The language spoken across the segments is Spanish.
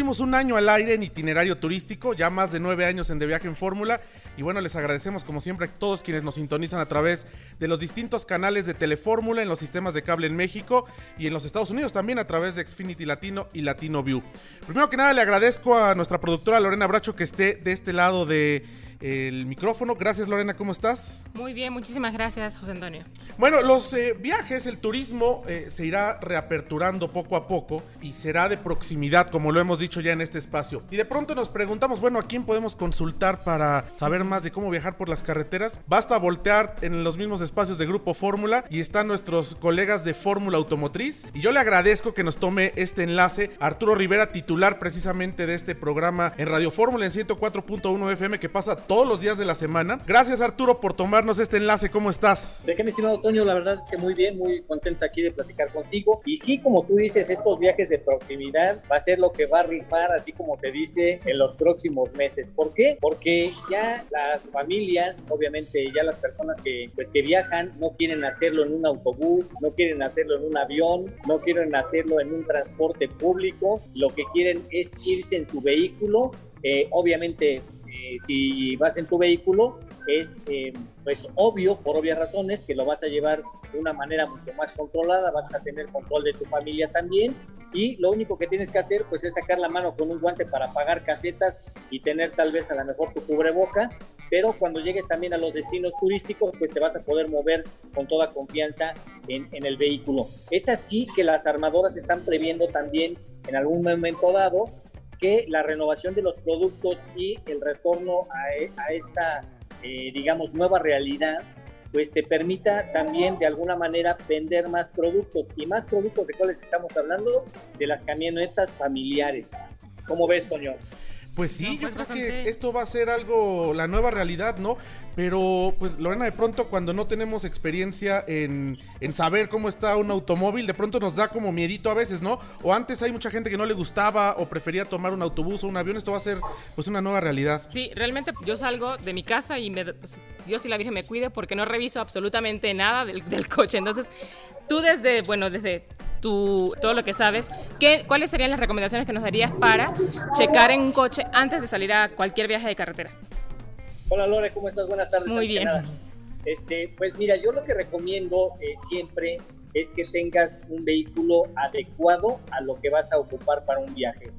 cumplimos un año al aire en itinerario turístico, ya más de nueve años en De Viaje en Fórmula. Y bueno, les agradecemos como siempre a todos quienes nos sintonizan a través de los distintos canales de Telefórmula en los sistemas de cable en México y en los Estados Unidos también a través de Xfinity Latino y Latino View. Primero que nada le agradezco a nuestra productora Lorena Bracho que esté de este lado de el micrófono. Gracias Lorena, ¿cómo estás? Muy bien, muchísimas gracias José Antonio. Bueno, los eh, viajes, el turismo eh, se irá reaperturando poco a poco y será de proximidad, como lo hemos dicho ya en este espacio. Y de pronto nos preguntamos, bueno, ¿a quién podemos consultar para saber más de cómo viajar por las carreteras? Basta voltear en los mismos espacios de Grupo Fórmula y están nuestros colegas de Fórmula Automotriz. Y yo le agradezco que nos tome este enlace Arturo Rivera, titular precisamente de este programa en Radio Fórmula en 104.1 FM que pasa todos los días de la semana. Gracias Arturo por tomarnos este enlace. ¿Cómo estás? De qué, mi estimado Toño, la verdad es que muy bien, muy contento aquí de platicar contigo. Y sí, como tú dices, estos viajes de proximidad va a ser lo que va a rifar, así como se dice, en los próximos meses. ¿Por qué? Porque ya las familias, obviamente ya las personas que, pues, que viajan, no quieren hacerlo en un autobús, no quieren hacerlo en un avión, no quieren hacerlo en un transporte público. Lo que quieren es irse en su vehículo eh, obviamente eh, si vas en tu vehículo, es eh, pues obvio, por obvias razones, que lo vas a llevar de una manera mucho más controlada, vas a tener control de tu familia también y lo único que tienes que hacer pues es sacar la mano con un guante para pagar casetas y tener tal vez a lo mejor tu cubreboca, pero cuando llegues también a los destinos turísticos pues te vas a poder mover con toda confianza en, en el vehículo. Es así que las armadoras están previendo también en algún momento dado que la renovación de los productos y el retorno a, e, esta, eh, digamos, nueva realidad, pues te permita también de alguna manera vender más productos. Y más productos de cuáles estamos hablando, de las camionetas familiares. ¿Cómo ves, Toño? Pues sí, yo pues creo que esto va a ser algo, la nueva realidad, ¿no? Pero, pues, Lorena, de pronto cuando no tenemos experiencia en, en, saber cómo está un automóvil, de pronto nos da como miedito a veces, ¿no? O antes hay mucha gente que no le gustaba o prefería tomar un autobús o un avión, esto va a ser, pues, una nueva realidad. Sí, realmente yo salgo de mi casa y me, pues, Dios y la Virgen me cuide porque no reviso absolutamente nada del, del coche. Entonces, tú desde, bueno, desde tu, todo lo que sabes, ¿qué, ¿cuáles serían las recomendaciones que nos darías para checar en un coche antes de salir a cualquier viaje de carretera? Hola Lore, ¿cómo estás? Buenas tardes. Muy bien. Este, pues mira, yo lo que recomiendo eh, siempre es que tengas un vehículo adecuado a lo que vas a ocupar para un viaje.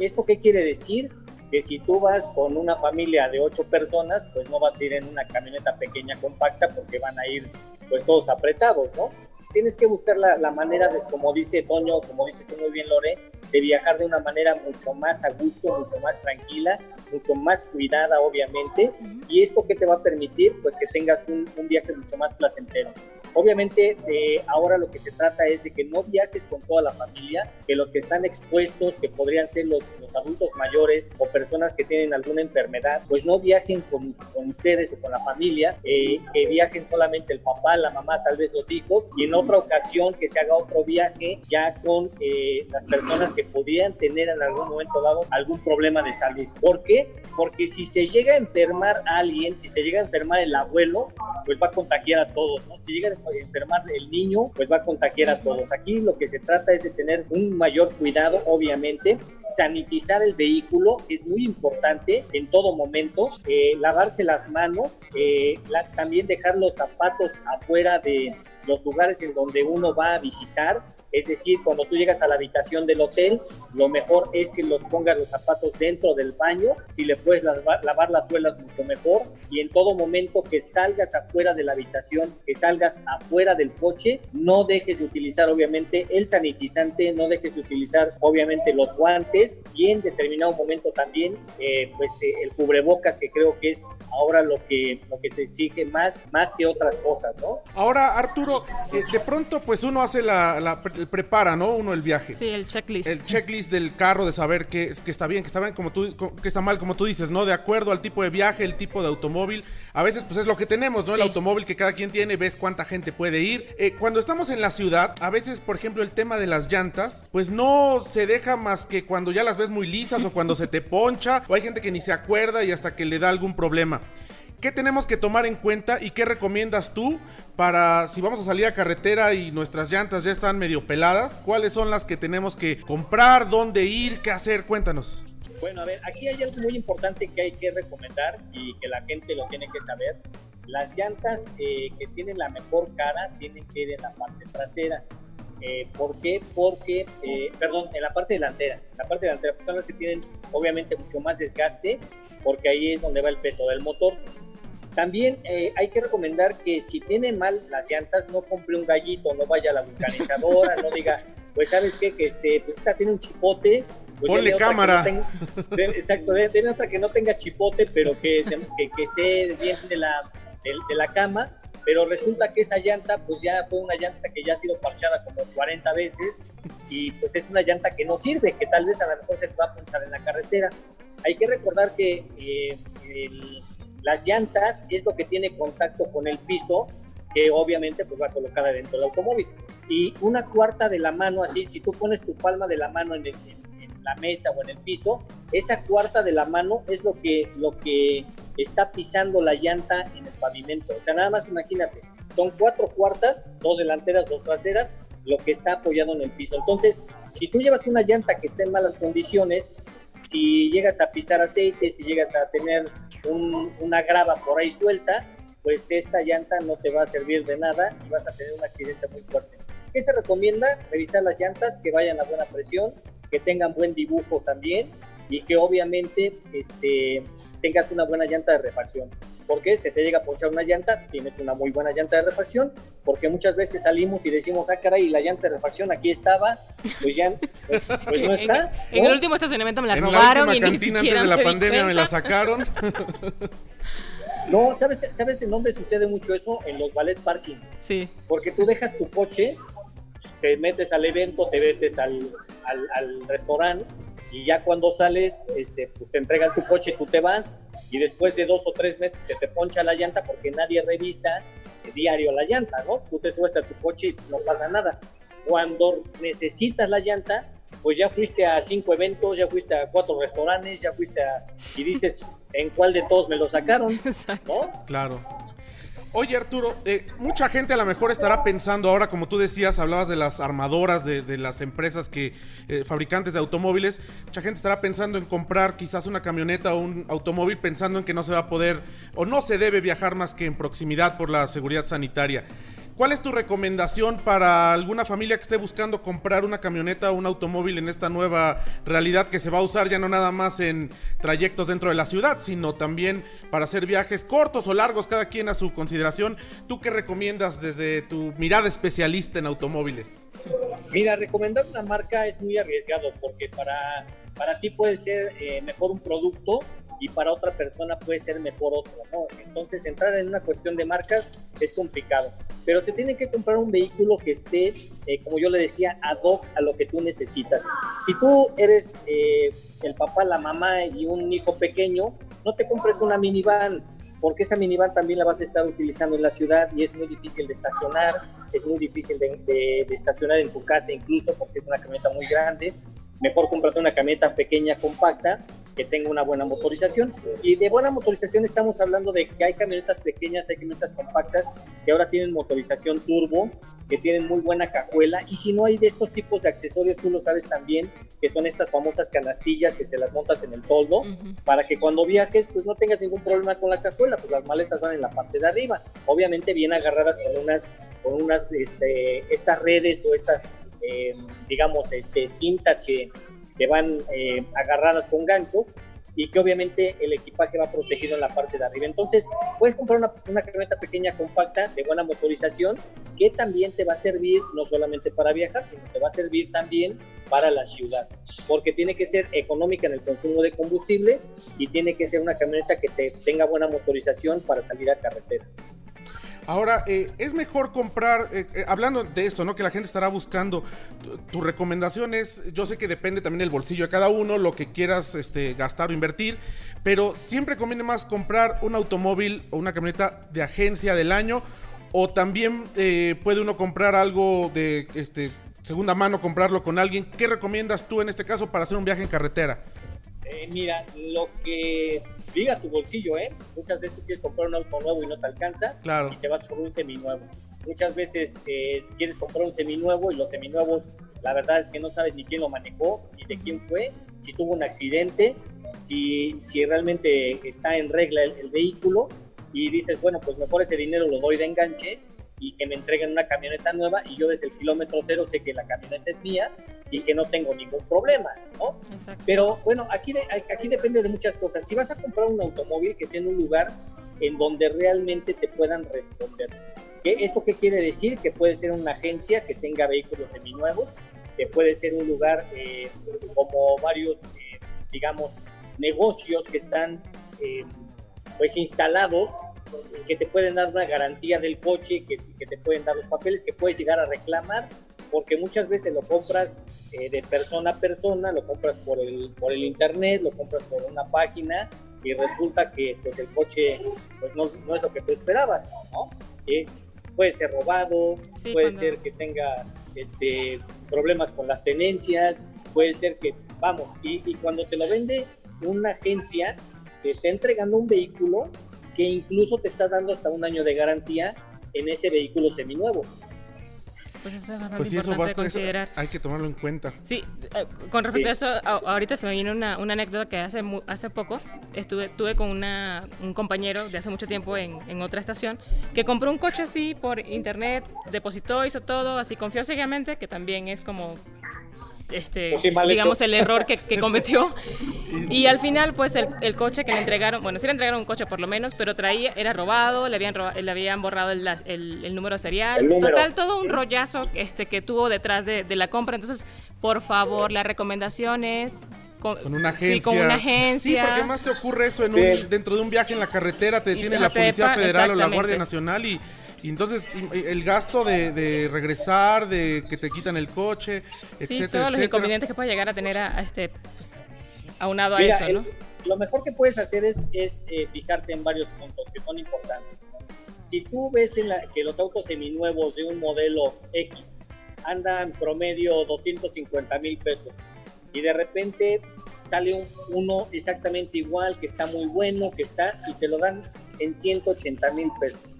¿Esto qué quiere decir? Que si tú vas con una familia de ocho personas, pues no vas a ir en una camioneta pequeña compacta porque van a ir pues todos apretados, ¿no? Tienes que buscar la, la, manera de, como dice Toño, como dices tú muy bien, Lore, de viajar de una manera mucho más a gusto, mucho más tranquila, mucho más cuidada, obviamente. Y esto que te va a permitir, pues que tengas un, un viaje mucho más placentero. Obviamente, ahora lo que se trata es de que no viajes con toda la familia, que los que están expuestos, que podrían ser los, los adultos mayores o personas que tienen alguna enfermedad, pues no viajen con, con ustedes o con la familia, eh, que viajen solamente el papá, la mamá, tal vez los hijos, y en otra ocasión que se haga otro viaje ya con eh, las personas que podrían tener en algún momento dado algún problema de salud. ¿Por qué? Porque si se llega a enfermar a alguien, si se llega a enfermar el abuelo, pues va a contagiar a todos, ¿no? Si llega enfermar el niño, pues va a contagiar a todos. Aquí lo que se trata es de tener un mayor cuidado, obviamente, sanitizar el vehículo es muy importante en todo momento, eh, lavarse las manos, eh, también dejar los zapatos afuera de los lugares en donde uno va a visitar, es decir, cuando tú llegas a la habitación del hotel, lo mejor es que los pongas los zapatos dentro del baño, si le puedes lavar, las suelas mucho mejor. Y en todo momento que salgas afuera de la habitación, que salgas afuera del coche, no dejes de utilizar obviamente el sanitizante, no dejes de utilizar obviamente los guantes. Y en determinado momento también eh, pues eh, el cubrebocas que creo que es ahora lo que, lo que se exige más, más que otras cosas, ¿no? Ahora Arturo, eh, de pronto pues uno hace la, la prepara, ¿no? Uno el viaje. Sí, el checklist. El checklist del carro de saber que, que está bien, que está bien, como tú, que está mal, como tú dices, ¿no? De acuerdo al tipo de viaje, el tipo de automóvil. A veces, pues es lo que tenemos, ¿no? El automóvil que cada quien tiene, ves cuánta gente puede ir. Eh, cuando estamos en la ciudad, a veces, por ejemplo, el tema de las llantas, pues no se deja más que cuando ya las ves muy lisas o cuando se te poncha, o hay gente que ni se acuerda y hasta que le da algún problema. ¿Qué tenemos que tomar en cuenta y qué recomiendas tú para si vamos a salir a carretera y nuestras llantas ya están medio peladas? ¿Cuáles son las que tenemos que comprar? ¿Dónde ir? ¿Qué hacer? Cuéntanos. Bueno, a ver, aquí hay algo muy importante que hay que recomendar y que la gente lo tiene que saber. Las llantas eh, que tienen la mejor cara tienen que ir en la parte trasera. Eh, ¿Por qué? Porque, eh, perdón, en la parte delantera. La parte delantera pues son las que tienen obviamente mucho más desgaste porque ahí es donde va el peso del motor. También eh, hay que recomendar que si tiene mal las llantas, no compre un gallito, no vaya a la vulcanizadora, no diga, pues sabes qué, que este, pues esta tiene un chipote. Pues Ponle cámara. exacto, tiene otra que no tenga chipote, pero que, que, esté bien de la, de, la cama pero resulta que esa llanta pues ya fue una llanta que ya ha sido parchada como 40 veces y pues es una llanta que no sirve, que tal vez a lo mejor se te va a punchar en la carretera. Hay que recordar que eh, el, las llantas es lo que tiene contacto con el piso, que obviamente pues va colocada dentro del automóvil. Y una cuarta de la mano, así, si tú pones tu palma de la mano en, la mesa o en el piso, esa cuarta de la mano es lo que, lo que está pisando la llanta en el pavimento. O sea, nada más imagínate, son cuatro cuartas, dos delanteras, dos traseras, lo que está apoyado en el piso. Entonces, si tú llevas una llanta que está en malas condiciones, si llegas a pisar aceite, si llegas a tener una grava por ahí suelta, pues esta llanta no te va a servir de nada y vas a tener un accidente muy fuerte. ¿Qué se recomienda? Revisar las llantas, que vayan a buena presión, que tengan buen dibujo también y que obviamente este, tengas una buena llanta de refacción porque se te llega a ponchar una llanta, tienes una muy buena llanta de refacción, porque muchas veces salimos y decimos, ah, caray, la llanta de refacción aquí estaba, pues ya pues, pues no está. En, el último estacionamiento me la robaron. En la cantina antes de la pandemia me la sacaron. No, ¿sabes, ¿sabes en dónde sucede mucho eso? En los ballet parking. Sí. Porque tú dejas tu coche, te metes al evento, te metes al, al, al restaurante y ya cuando sales, este, pues te entregan tu coche, tú te vas y después de dos o tres meses se te poncha la llanta porque nadie revisa diario la llanta, ¿no? Tú te subes a tu coche y pues no pasa nada. Cuando necesitas la llanta, pues ya fuiste a cinco eventos, ya fuiste a cuatro restaurantes, ya fuiste a... y dices, ¿en cuál de todos me lo sacaron? ¿No? Claro. Oye Arturo, eh, mucha gente a lo mejor estará pensando ahora, como tú decías, hablabas de las armadoras, de, las empresas que, eh, fabricantes de automóviles, mucha gente estará pensando en comprar quizás una camioneta o un automóvil pensando en que no se va a poder o no se debe viajar más que en proximidad por la seguridad sanitaria. ¿Cuál es tu recomendación para alguna familia que esté buscando comprar una camioneta o un automóvil en esta nueva realidad que se va a usar ya no nada más en trayectos dentro de la ciudad, sino también para hacer viajes cortos o largos, cada quien a su consideración? ¿Tú qué recomiendas desde tu mirada especialista en automóviles? Mira, recomendar una marca es muy arriesgado porque para, para ti puede ser eh, mejor un producto y para otra persona puede ser mejor otro, ¿no? Entonces entrar en una cuestión de marcas es complicado, pero se tiene que comprar un vehículo que esté, eh, como yo le decía, ad hoc a lo que tú necesitas. Si tú eres eh, el papá, la mamá y un hijo pequeño, no te compres una minivan, porque esa minivan también la vas a estar utilizando en la ciudad y es muy difícil de estacionar, es muy difícil de, de estacionar en tu casa incluso porque es una camioneta muy grande mejor cómprate una camioneta pequeña, compacta, que tenga una buena motorización. Y de buena motorización estamos hablando de que hay camionetas pequeñas, hay camionetas compactas que ahora tienen motorización turbo, que tienen muy buena cajuela. Y si no hay de estos tipos de accesorios, tú lo sabes también, que son estas famosas canastillas que se las montas en el toldo, para que cuando viajes, pues no tengas ningún problema con la cajuela, pues las maletas van en la parte de arriba. Obviamente bien agarradas con unas, con unas, este, estas redes o estas eh, digamos, este, cintas que, que van eh, agarradas con ganchos y que obviamente el equipaje va protegido en la parte de arriba. Entonces, puedes comprar una, una, camioneta pequeña, compacta, de buena motorización, que también te va a servir no solamente para viajar, sino te va a servir también para la ciudad, porque tiene que ser económica en el consumo de combustible y tiene que ser una camioneta que te tenga buena motorización para salir a carretera. Ahora, eh, es mejor comprar, eh, eh, hablando de esto, ¿no? Que la gente estará buscando, tu, recomendación es, yo sé que depende también del bolsillo de cada uno, lo que quieras este, gastar o invertir, pero siempre conviene más comprar un automóvil o una camioneta de agencia del año, o también puede uno comprar algo de este, segunda mano, comprarlo con alguien. ¿Qué recomiendas tú en este caso para hacer un viaje en carretera? Eh, mira, lo que diga tu bolsillo, ¿eh? Muchas veces tú quieres comprar un auto nuevo y no te alcanza claro. y te vas por un seminuevo. Muchas veces eh, quieres comprar un seminuevo y los seminuevos, la verdad es que no sabes ni quién lo manejó, ni de quién fue, si tuvo un accidente, si, si realmente está en regla el vehículo y dices, bueno, pues mejor ese dinero lo doy de enganche y que me entreguen una camioneta nueva y yo desde el kilómetro cero sé que la camioneta es mía y que no tengo ningún problema, ¿no? Pero bueno, aquí, aquí depende de muchas cosas. Si vas a comprar un automóvil que sea en un lugar en donde realmente te puedan responder. ¿Qué, ¿Esto qué quiere decir? Que puede ser una agencia que tenga vehículos seminuevos, que puede ser un lugar eh, como varios, eh, digamos, negocios que están eh, pues instalados que te pueden dar una garantía del coche, que, que, te pueden dar los papeles, que puedes llegar a reclamar, porque muchas veces lo compras eh, de persona a persona, lo compras por el, por el internet, lo compras por una página y resulta que pues el coche pues no, no es lo que tú esperabas, ¿no? Eh, puede ser robado, puede ser que tenga este, problemas con las tenencias, puede ser que, vamos, y, y cuando te lo vende una agencia, te está entregando un vehículo que incluso te está dando hasta un año de garantía en ese vehículo seminuevo. Pues eso es bastante pues sí, importante eso considerar. hay que tomarlo en cuenta. Sí, eh, con respecto a eso, ahorita se me viene una, una, anécdota que hace, hace poco estuve tuve con una, un compañero de hace mucho tiempo en, en, otra estación que compró un coche así por internet, depositó, hizo todo, así confió ciegamente, que también es como este, digamos, el error que, cometió. Y al final, pues el, coche que le entregaron, bueno, sí le entregaron un coche por lo menos, pero traía, era robado, le habían, le habían borrado el, el, número serial. Total, todo un rollazo este, que tuvo detrás de, la compra. Entonces, por favor, la recomendación es con, una agencia. Sí, con una agencia. Sí, porque más te ocurre eso en dentro de un viaje en la carretera, te detiene la Policía Federal o la Guardia Nacional y y entonces el gasto de, regresar, de que te quitan el coche, etcétera. Sí, todos los inconvenientes que puede llegar a tener a, este, pues, aunado a eso, ¿no? lo mejor que puedes hacer es, es eh, fijarte en varios puntos que son importantes. Si tú ves en la, que los autos seminuevos de un modelo X andan promedio 250 mil pesos y de repente sale uno exactamente igual, que está muy bueno, que está, y te lo dan en 180 mil pesos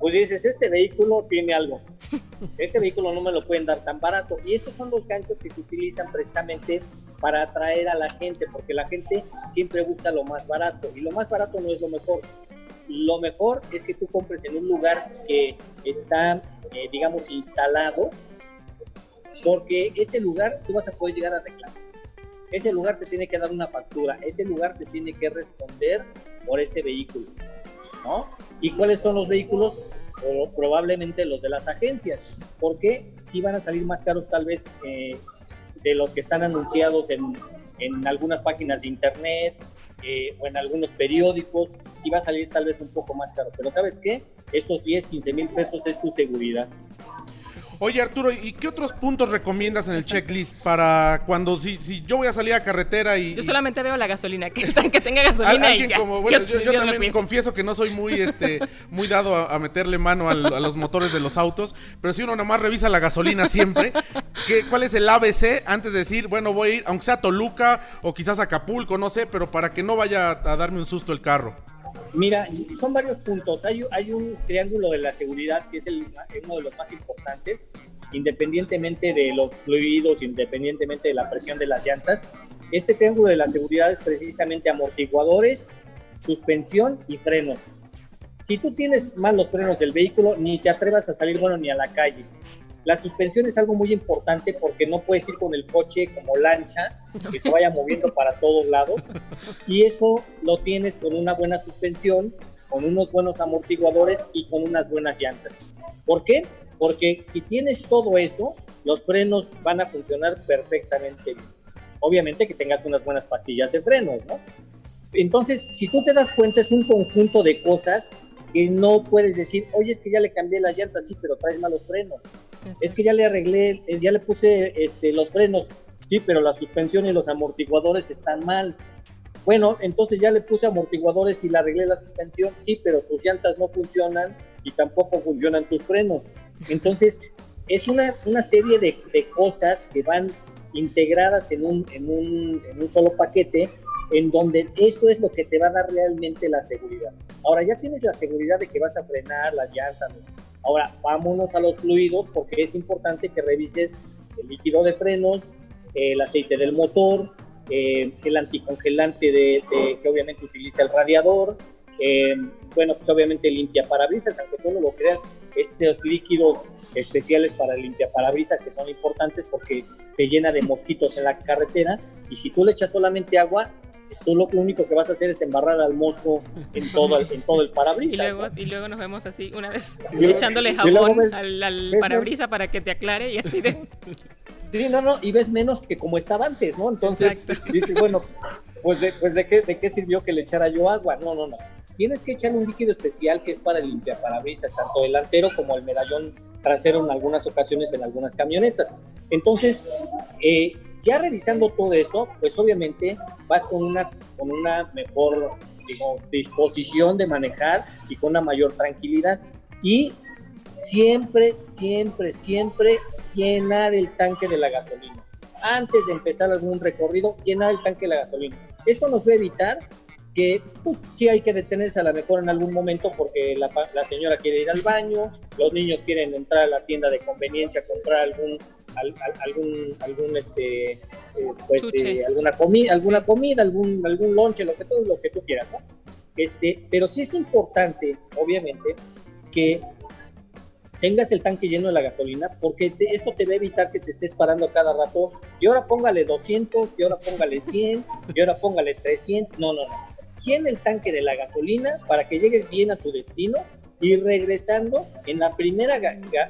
pues dices, este vehículo tiene algo. Este vehículo no me lo pueden dar tan barato. Y estos son los ganchos que se utilizan precisamente para atraer a la gente, porque la gente siempre busca lo más barato. Y lo más barato no es lo mejor. Lo mejor es que tú compres en un lugar que está, eh, digamos, instalado, porque ese lugar tú vas a poder llegar a reclamar. Ese lugar te tiene que dar una factura, ese lugar te tiene que responder por ese vehículo. ¿Y cuáles son los vehículos? probablemente los de las agencias, porque si van a salir más caros tal vez eh, de los que están anunciados en, en algunas páginas de internet eh, o en algunos periódicos, si va a salir tal vez un poco más caro. Pero ¿sabes qué? Esos 10, 15 mil pesos es tu seguridad. Oye Arturo, ¿y qué otros puntos recomiendas en el checklist para cuando si, si yo voy a salir a carretera y... Yo solamente veo la gasolina, que, que tenga gasolina y ya. Como, bueno, yo, también confieso que no soy muy, este, muy dado a, meterle mano a los motores de los autos, pero si uno nada más revisa la gasolina siempre, ¿qué, ¿cuál es el ABC antes de decir, bueno, voy a ir, aunque sea a Toluca o quizás a Acapulco, no sé, pero para que no vaya a darme un susto el carro? Mira, son varios puntos. Hay, un triángulo de la seguridad que es uno de los más importantes, independientemente de los fluidos, independientemente de la presión de las llantas. Este triángulo de la seguridad es precisamente amortiguadores, suspensión y frenos. Si tú tienes mal los frenos del vehículo, ni te atrevas a salir bueno ni a la calle. La suspensión es algo muy importante porque no puedes ir con el coche como lancha, que se vaya moviendo para todos lados. Y eso lo tienes con una buena suspensión, con unos buenos amortiguadores y con unas buenas llantas. ¿Por qué? Porque si tienes todo eso, los frenos van a funcionar perfectamente bien. Obviamente que tengas unas buenas pastillas de frenos, ¿no? Entonces, si tú te das cuenta, es un conjunto de cosas que no puedes decir, oye, es que ya le cambié las llantas, sí, pero traes malos frenos. Es que ya le arreglé, eh, ya le puse este, los frenos, sí, pero la suspensión y los amortiguadores están mal. Bueno, entonces ya le puse amortiguadores y le arreglé la suspensión, sí, pero tus llantas no funcionan y tampoco funcionan tus frenos. Entonces, es una, una serie de, de, cosas que van integradas en un, en, un, en un solo paquete en donde eso es lo que te va a dar realmente la seguridad. Ahora ya tienes la seguridad de que vas a frenar las llantas. Ahora vámonos a los fluidos porque es importante que revises el líquido de frenos, el aceite del motor, eh, el anticongelante de, que obviamente utiliza el radiador, eh, bueno, pues obviamente limpia parabrisas, aunque tú no lo creas, estos líquidos especiales para limpia parabrisas que son importantes porque se llena de mosquitos en la carretera y si tú le echas solamente agua, tú lo único que vas a hacer es embarrar al mosco en todo el, en todo el parabrisas. Y luego, y luego nos vemos así, una vez echándole jabón al, al parabrisas para que te aclare y así de... Sí, no, no, y ves menos que como estaba antes, ¿no? Entonces dices, bueno, pues, de, pues de, qué, de qué sirvió que le echara yo agua. No, no, no. Tienes que echar un líquido especial que es para limpiar parabrisas, tanto delantero como el medallón trasero en algunas ocasiones en algunas camionetas. Entonces, eh, ya revisando todo eso, pues obviamente vas con una, con una mejor disposición de manejar y con una mayor tranquilidad. Y siempre, siempre, siempre llenar el tanque de la gasolina. Antes de empezar algún recorrido, llenar el tanque de la gasolina. Esto nos va a evitar que pues sí hay que detenerse a lo mejor en algún momento porque la, la, señora quiere ir al baño, los niños quieren entrar a la tienda de conveniencia a comprar algún algún algún este eh, pues eh, alguna comida alguna comida algún algún lonche lo que todo lo que tú quieras ¿no? este pero sí es importante obviamente que tengas el tanque lleno de la gasolina, porque esto te va a evitar que te estés parando cada rato. Y ahora póngale 200, y ahora póngale 100, y ahora póngale 300. No, no, no. Llena el tanque de la gasolina para que llegues bien a tu destino y regresando en la primera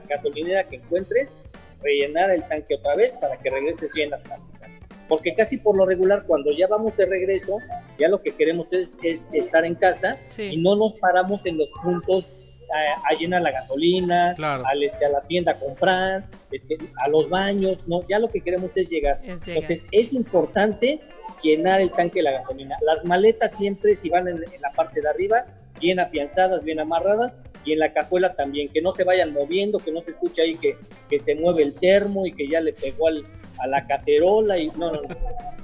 gasolinera que encuentres, rellenar el tanque otra vez para que regreses bien a tu casa. Porque casi por lo regular, cuando ya vamos de regreso, ya lo que queremos es, es estar en casa y no nos paramos en los puntos a, llenar la gasolina, al, este, a la tienda a comprar, este, a los baños, ¿no? Ya lo que queremos es llegar. Entonces es importante llenar el tanque de la gasolina. Las maletas siempre, si van en, la parte de arriba, bien afianzadas, bien amarradas, y en la cajuela también, que no se vayan moviendo, que no se escuche ahí que, que se mueve el termo y que ya le pegó al, a la cacerola, y no, no, no.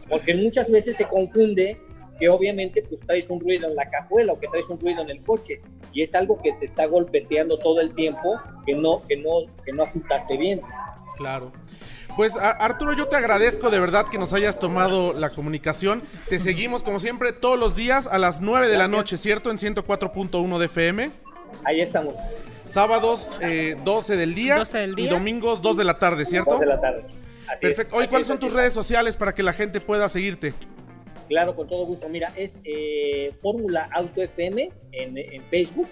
Porque muchas veces se confunde que obviamente pues traes un ruido en la cajuela o que traes un ruido en el coche y es algo que te está golpeteando todo el tiempo que no que no que no ajustaste bien. Claro. Pues Arturo, yo te agradezco de verdad que nos hayas tomado la comunicación. Te seguimos como siempre todos los días a las 9 de la noche, ¿cierto? En 104.1 de FM. Ahí estamos. Sábados 12 eh, del día, 12 del día y domingos 2 de la tarde, ¿cierto? 2 de la tarde. Perfecto. Hoy, ¿cuáles son tus redes sociales para que la gente pueda seguirte? Claro, con todo gusto. Mira, es eh, Fórmula Auto FM en, Facebook,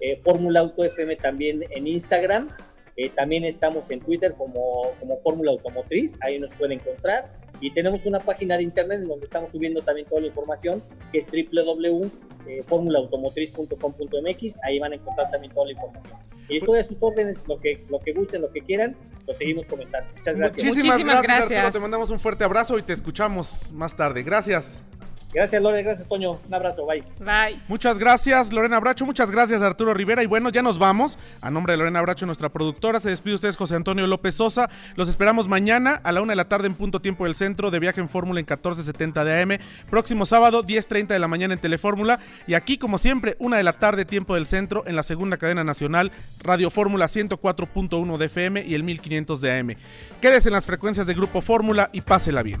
eh, Fórmula Auto FM también en Instagram. Eh, también estamos en Twitter como, como Fórmula Automotriz, ahí nos pueden encontrar. Y tenemos una página de internet en donde estamos subiendo también toda la información, que es www.formulaautomotriz.com.mx. Ahí van a encontrar también toda la información. Y esto de sus órdenes, lo que, lo que gusten, lo que quieran, lo seguimos comentando. Muchas gracias. Muchísimas, gracias, Arturo. Te mandamos un fuerte abrazo y te escuchamos más tarde. Gracias. Gracias, Lore. Gracias, Toño. Un abrazo. Bye. Bye. Muchas gracias, Lorena Bracho. Muchas gracias, Arturo Rivera. Y bueno, ya nos vamos. A nombre de Lorena Bracho, nuestra productora, se despide ustedes, José Antonio López Sosa. Los esperamos mañana a la una de la tarde en punto tiempo del centro de viaje en Fórmula en 1470 de AM. Próximo sábado, 10.30 de la mañana en Telefórmula. Y aquí, como siempre, una de la tarde, tiempo del centro, en la segunda cadena nacional, Radio Fórmula 104.1 de FM y el 1500 de AM. Quédese en las frecuencias de Grupo Fórmula y pásela bien.